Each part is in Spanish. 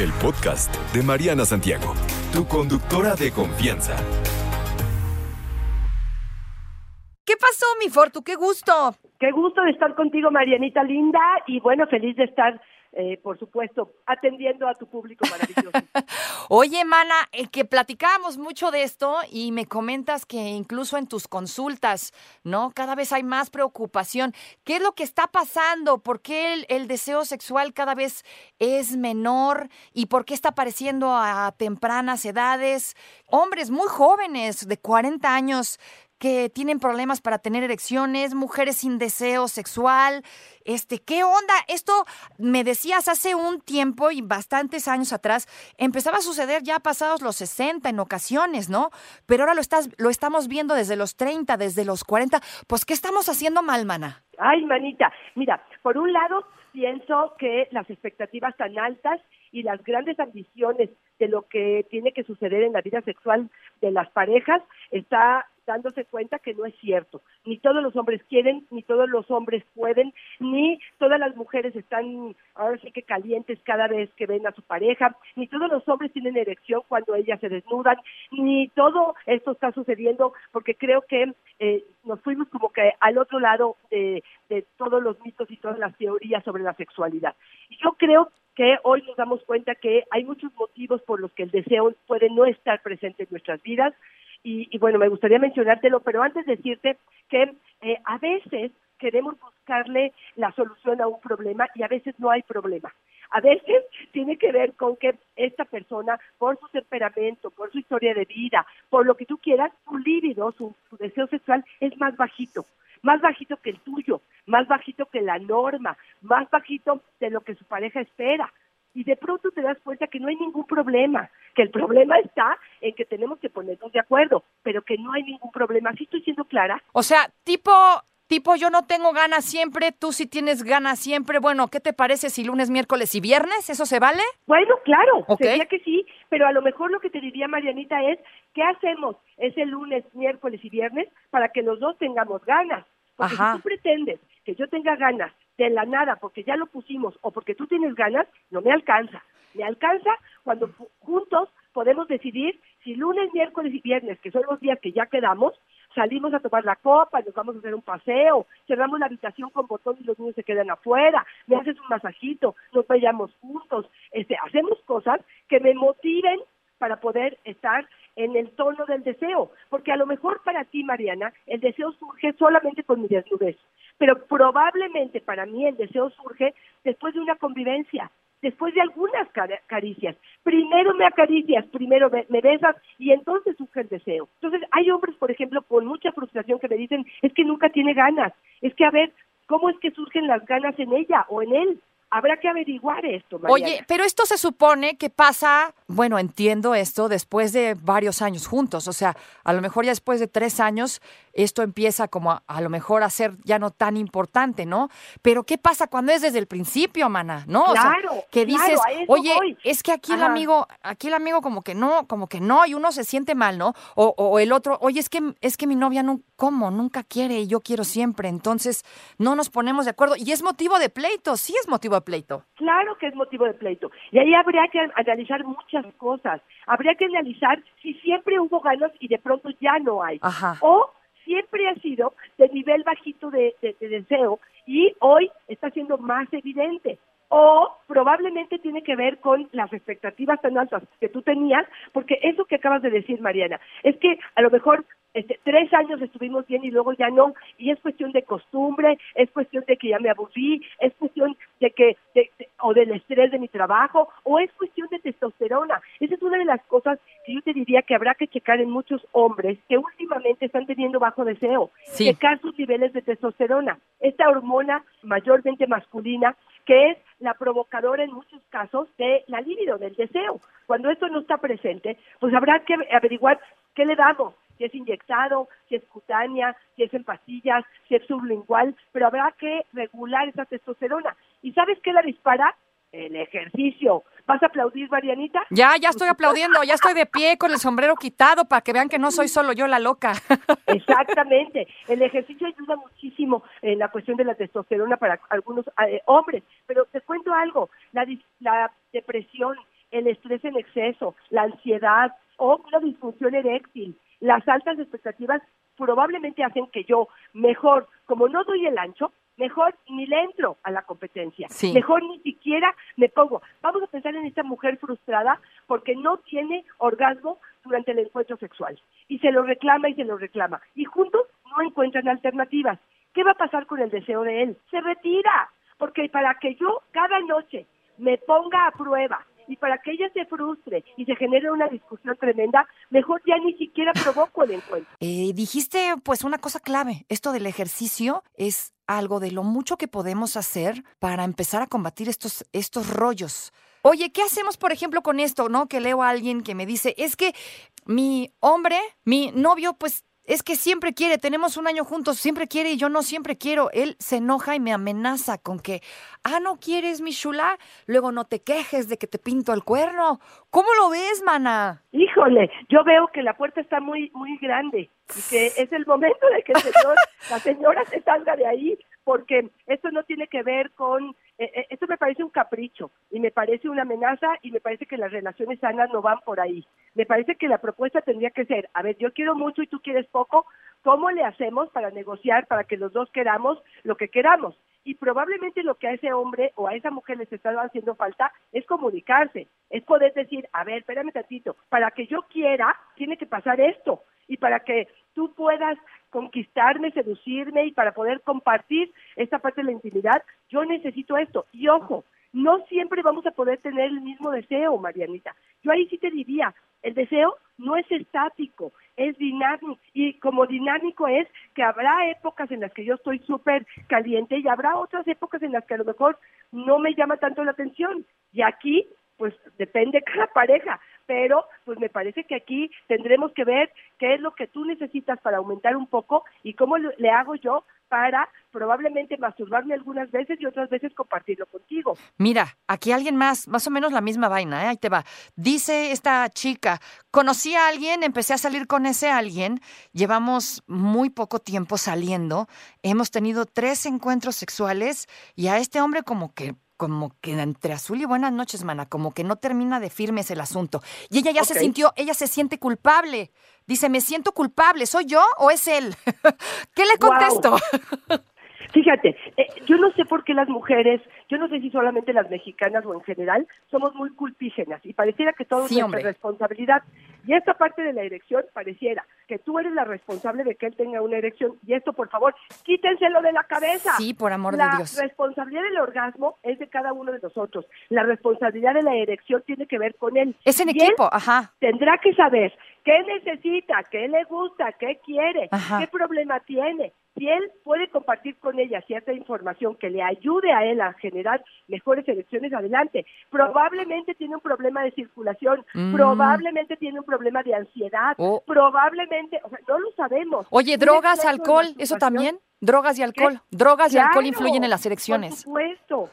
el podcast de Mariana Santiago, tu conductora de confianza. ¿Qué pasó, mi Fortu? ¡Qué gusto! Qué gusto de estar contigo, Marianita Linda, y bueno, feliz de estar eh, por supuesto, atendiendo a tu público maravilloso. Oye, Mana, eh, que platicábamos mucho de esto y me comentas que incluso en tus consultas, ¿no? Cada vez hay más preocupación. ¿Qué es lo que está pasando? ¿Por qué el, el deseo sexual cada vez es menor? ¿Y por qué está apareciendo a tempranas edades? Hombres muy jóvenes, de 40 años, que tienen problemas para tener erecciones, mujeres sin deseo sexual. Este, ¿qué onda? Esto me decías hace un tiempo y bastantes años atrás, empezaba a suceder ya pasados los 60 en ocasiones, ¿no? Pero ahora lo estás lo estamos viendo desde los 30, desde los 40. Pues ¿qué estamos haciendo mal, mana? Ay, manita, mira, por un lado pienso que las expectativas tan altas y las grandes ambiciones de lo que tiene que suceder en la vida sexual de las parejas está dándose cuenta que no es cierto. Ni todos los hombres quieren, ni todos los hombres pueden, ni todas las mujeres están ahora sí que calientes cada vez que ven a su pareja, ni todos los hombres tienen erección cuando ellas se desnudan, ni todo esto está sucediendo porque creo que eh, nos fuimos como que al otro lado de, de todos los mitos y todas las teorías sobre la sexualidad. Y yo creo que hoy nos damos cuenta que hay muchos motivos por los que el deseo puede no estar presente en nuestras vidas, y, bueno, me gustaría mencionártelo, pero antes decirte que eh, a veces queremos buscarle la solución a un problema y a veces no hay problema. A veces tiene que ver con que esta persona, por su temperamento, por su historia de vida, por lo que tú quieras, su líbido, su deseo sexual es más bajito, más bajito que el tuyo, más bajito que la norma, más bajito de lo que su pareja espera y de pronto te das cuenta que no hay ningún problema, que el problema está en que tenemos que ponernos de acuerdo, pero que no hay ningún problema. ¿Sí estoy siendo clara? O sea, tipo tipo yo no tengo ganas siempre, tú sí tienes ganas siempre. Bueno, ¿qué te parece si lunes, miércoles y viernes? ¿Eso se vale? Bueno, claro, sería que sí, pero a lo mejor lo que te diría Marianita es, ¿qué hacemos ese lunes, miércoles y viernes para que los dos tengamos ganas? Porque si tú pretendes que yo tenga ganas de la nada porque ya lo pusimos o porque tú tienes ganas, no me alcanza. Me alcanza cuando juntos podemos decidir si lunes, miércoles y viernes, que son los días que ya quedamos, salimos a tomar la copa, nos vamos a hacer un paseo, cerramos la habitación con botón y los niños se quedan afuera, me haces un masajito, nos vayamos juntos, este, hacemos cosas que me motiven para poder estar en el tono del deseo, porque a lo mejor para ti, Mariana, el deseo surge solamente con mi desnudez, pero probablemente para mí el deseo surge después de una convivencia, después de algunas caricias. Primero me acaricias, primero me, besas y entonces surge el deseo. Entonces hay hombres, por ejemplo, con mucha frustración que me dicen, es que nunca tiene ganas, es que a ver, ¿cómo es que surgen las ganas en ella o en él? Habrá que averiguar esto, Mariana. Oye, pero esto se supone que pasa, bueno, entiendo esto, después de varios años juntos. O sea, a lo mejor ya después de tres años, esto empieza como a, lo mejor a ser ya no tan importante, ¿no? Pero ¿qué pasa cuando es desde el principio, mana? ¿No? Claro, que dices, oye, es que aquí el amigo, aquí el amigo como que no, como que no, y uno se siente mal, ¿no? O, o el otro, oye, es que, es que mi novia no, ¿cómo? Nunca quiere y yo quiero siempre. Entonces, no nos ponemos de acuerdo. Y es motivo de pleito, sí es motivo de pleito. Claro que es motivo de pleito. Y ahí habría que analizar muchas cosas. Habría que analizar si siempre hubo ganas y de pronto ya no hay. Ajá. O siempre ha sido de nivel bajito de, deseo y hoy está siendo más evidente o probablemente tiene que ver con las expectativas tan altas que tú tenías, porque eso que acabas de decir, Mariana, es que a lo mejor este, tres años estuvimos bien y luego ya no, y es cuestión de costumbre, es cuestión de que ya me aburrí, es cuestión de que, o del estrés de mi trabajo, o es cuestión de testosterona. Esa es una de las cosas que yo te diría que habrá que checar en muchos hombres que últimamente están teniendo bajo deseo, checar sus niveles de testosterona, esta hormona mayormente masculina que es la provocadora en muchos casos de la libido, del deseo. Cuando esto no está presente, pues habrá que averiguar qué le damos, si es inyectado, si es cutánea, si es en pastillas, si es sublingual, pero habrá que regular esa testosterona. ¿Y sabes qué la dispara? El ejercicio. ¿Vas a aplaudir, Marianita? Ya, ya estoy aplaudiendo, ya estoy de pie con el sombrero quitado para que vean que no soy solo yo la loca. Exactamente. El ejercicio ayuda muchísimo en la cuestión de la testosterona para algunos eh, hombres. Pero te cuento algo, la, la depresión, el estrés en exceso, la ansiedad o una disfunción eréctil. Las altas expectativas probablemente hacen que yo mejor, como no doy el ancho, mejor ni le entro a la competencia, mejor ni siquiera me pongo. Vamos a pensar en esta mujer frustrada porque no tiene orgasmo durante el encuentro sexual y se lo reclama y se lo reclama y juntos no encuentran alternativas. ¿Qué va a pasar con el deseo de él? Se retira, porque para que yo cada noche me ponga a prueba para que ella se frustre y se genere una discusión tremenda, mejor ya ni siquiera provoco el encuentro. Eh, dijiste pues una cosa clave, esto del ejercicio es algo de lo mucho que podemos hacer para empezar a combatir estos, estos rollos. Oye, ¿qué hacemos, por ejemplo, con esto, no? Que leo a alguien que me dice, es que mi hombre, mi novio, pues es que siempre quiere, tenemos un año juntos, siempre quiere y yo no siempre quiero. Él se enoja y me amenaza con que, ah, no quieres mi chula, luego no te quejes de que te pinto el cuerno. ¿Cómo lo ves, mana? Híjole, yo veo que la puerta está muy, muy grande y que es el momento de que el señor, la señora se salga de ahí, porque esto no tiene que ver con, eh, eh, esto me parece un capricho y me parece una amenaza y me parece que las relaciones sanas no van por ahí. Me parece que la propuesta tendría que ser, a ver, yo quiero mucho y tú quieres poco, ¿cómo le hacemos para negociar para que los dos queramos lo que queramos? Y probablemente lo que a ese hombre o a esa mujer les está haciendo falta es comunicarse, es poder decir, a ver, espérame tantito, para que yo quiera, tiene que pasar esto y para que tú puedas conquistarme, seducirme y para poder compartir esta parte de la intimidad, yo necesito esto. Y ojo, no siempre vamos a poder tener el mismo deseo, Marianita. Yo ahí sí te diría, el deseo no es estático, es dinámico. Y como dinámico es que habrá épocas en las que yo estoy súper caliente y habrá otras épocas en las que a lo mejor no me llama tanto la atención. Y aquí, pues depende cada pareja pero pues me parece que aquí tendremos que ver qué es lo que tú necesitas para aumentar un poco y cómo le hago yo para probablemente masturbarme algunas veces y otras veces compartirlo contigo. Mira, aquí alguien más, más o menos la misma vaina, ¿eh? ahí te va. Dice esta chica, conocí a alguien, empecé a salir con ese alguien, llevamos muy poco tiempo saliendo, hemos tenido tres encuentros sexuales y a este hombre como que como que entre azul y buenas noches, mana, como que no termina de firmes el asunto. Y ella ya se sintió, ella se siente culpable. Dice, me siento culpable, ¿soy yo o es él? ¿Qué le contesto? Fíjate, eh, yo no sé por qué las mujeres, yo no sé si solamente las mexicanas o en general, somos muy culpígenas y pareciera que todo es nuestra responsabilidad. Y esta parte de la erección pareciera que tú eres la responsable de que él tenga una erección y esto, por favor, quítenselo de la cabeza. Sí, por amor de Dios. La responsabilidad del orgasmo es de cada uno de nosotros. La responsabilidad de la erección tiene que ver con él. Es en equipo, ajá. Tendrá que saber qué necesita, qué le gusta, qué quiere, qué problema tiene si él puede compartir con ella cierta información que le ayude a él a generar mejores elecciones, adelante. Probablemente tiene un problema de circulación, mm. probablemente tiene un problema de ansiedad, oh. probablemente, o sea, no lo sabemos. Oye, drogas, alcohol, ¿eso también? Drogas y alcohol. Drogas y alcohol influyen en las elecciones. Por supuesto.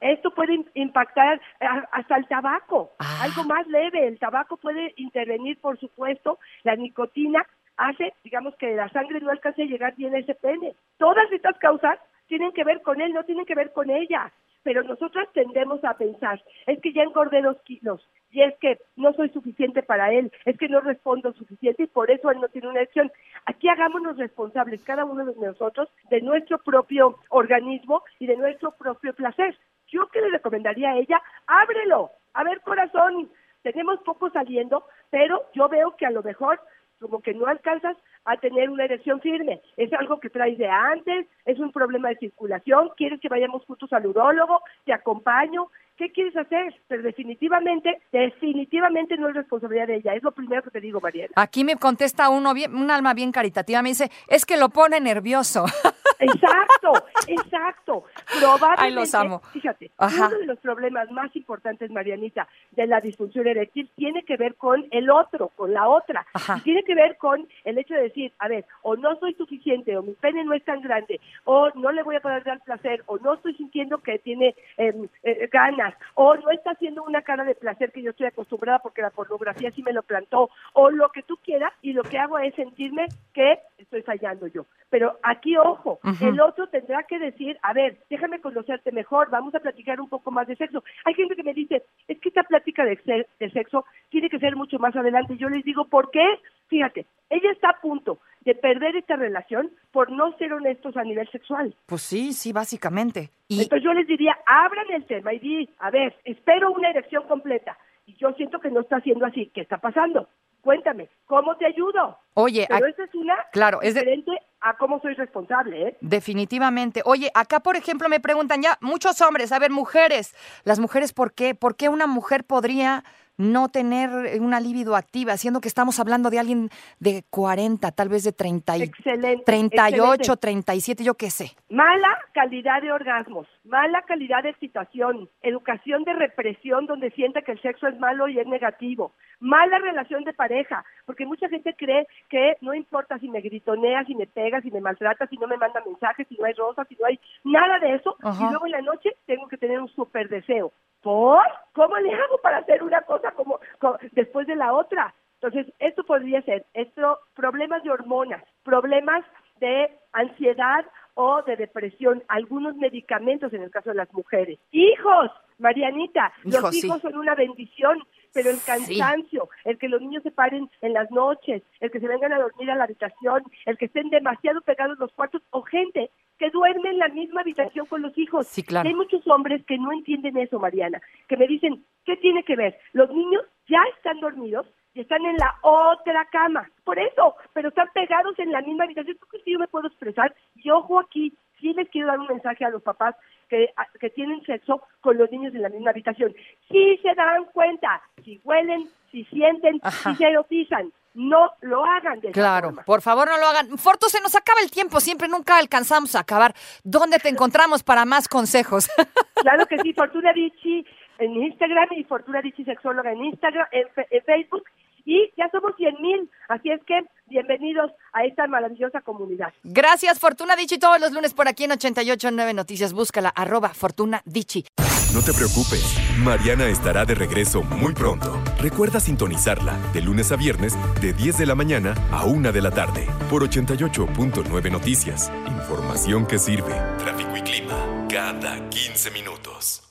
Esto puede impactar hasta el tabaco, ah. algo más leve. El tabaco puede intervenir, por supuesto, la nicotina hace, digamos, que la sangre no alcance a llegar bien a ese pene. Todas estas causas tienen que ver con él, no tienen que ver con ella. Pero nosotras tendemos a pensar, es que ya engordé dos kilos, y es que no soy suficiente para él, es que no respondo suficiente y por eso él no tiene una elección. Aquí hagámonos responsables, cada uno de nosotros, de nuestro propio organismo y de nuestro propio placer. Yo que le recomendaría a ella, ábrelo. A ver, corazón, tenemos poco saliendo, pero yo veo que a lo mejor como que no alcanzas a tener una erección firme. Es algo que traes de antes, es un problema de circulación, quieres que vayamos juntos al urólogo, te acompaño, ¿qué quieres hacer? Pero definitivamente, definitivamente no es responsabilidad de ella. Es lo primero que te digo, Mariela. Aquí me contesta uno bien, un alma bien caritativa, me dice, es que lo pone nervioso. Exacto, exacto. Probablemente, Ay, los amo. Fíjate, uno de los problemas más importantes, Marianita, de la disfunción eréctil tiene que ver con el otro, con la otra. Y tiene que ver con el hecho de decir, a ver, o no soy suficiente, o mi pene no es tan grande, o no le voy a poder dar placer, o no estoy sintiendo que tiene em, eh, ganas, o no está haciendo una cara de placer que yo estoy acostumbrada porque la pornografía sí me lo plantó, o lo que tú quieras, y lo que hago es sentirme que estoy fallando yo. Pero aquí, ojo, el otro tendrá que decir, a ver, déjame conocerte mejor, vamos a platicar un poco más de sexo. Hay gente que me dice, es que esta plática de, de sexo tiene que ser mucho más adelante. Yo les digo, ¿por qué? Fíjate, ella está a punto de perder esta relación por no ser honestos a nivel sexual. Pues sí, sí, básicamente. Y Entonces yo les diría, abran el tema y di, a ver, espero una erección completa. Y yo siento que no está haciendo así. ¿Qué está pasando? Cuéntame, ¿cómo te ayudo? oye, Pero esa es una claro, es de- diferente a cómo soy responsable, ¿eh? definitivamente. Oye, acá por ejemplo me preguntan ya muchos hombres, a ver, mujeres, las mujeres, ¿por qué? ¿Por qué una mujer podría no tener una libido activa, siendo que estamos hablando de alguien de 40, tal vez de 30 y Excelente. 38, excelente. 37, yo qué sé. Mala calidad de orgasmos, mala calidad de excitación, educación de represión donde siente que el sexo es malo y es negativo, mala relación de pareja, porque mucha gente cree que no importa si me gritoneas, si me pegas, si me maltratas, si no me manda mensajes, si no hay rosas, si no hay nada de eso, Ajá. y luego en la noche tengo que tener un super deseo. ¿Por? ¿Cómo le hago para hacer una cosa como, co- después de la otra? Entonces, esto podría ser esto, problemas de hormonas, problemas de ansiedad o de depresión, algunos medicamentos en el caso de las mujeres. Hijos, Marianita, los sí. hijos son una bendición, pero el Sí. cansancio, el que los niños se paren en las noches, el que se vengan a dormir a la habitación, el que estén demasiado pegados los cuartos o gente que duerme en la misma habitación con los hijos. Sí, claro. Hay muchos hombres que no entienden eso, Mariana, que me dicen, ¿qué tiene que ver? Los niños ya están dormidos y están en la otra cama. Por eso, pero están pegados en la misma habitación. Creo que sí yo me puedo expresar. Y ojo aquí, sí les quiero dar un mensaje a los papás que, a- que tienen sexo con los niños en la misma habitación. Sí se dan cuenta, si huelen, si sienten, Ajá. si se erotizan. No lo hagan de esa Claro, forma. por favor no lo hagan. Fortu, se nos acaba el tiempo, siempre nunca alcanzamos a acabar. ¿Dónde te encontramos para más consejos? Claro que sí, Fortuna Dichi en Instagram y Fortuna Dichi Sexóloga en Instagram, en, en Facebook. Y ya somos 100 mil, así es que bienvenidos a esta maravillosa comunidad. Gracias, Fortuna Dichi, todos los lunes por aquí en 889 Noticias. Búscala, arroba Fortuna Dichi. No te preocupes, Mariana estará de regreso muy pronto. Recuerda sintonizarla de lunes a viernes de 10 de la mañana a 1 de la tarde por 88.9 Noticias. Información que sirve. Tráfico y clima cada 15 minutos.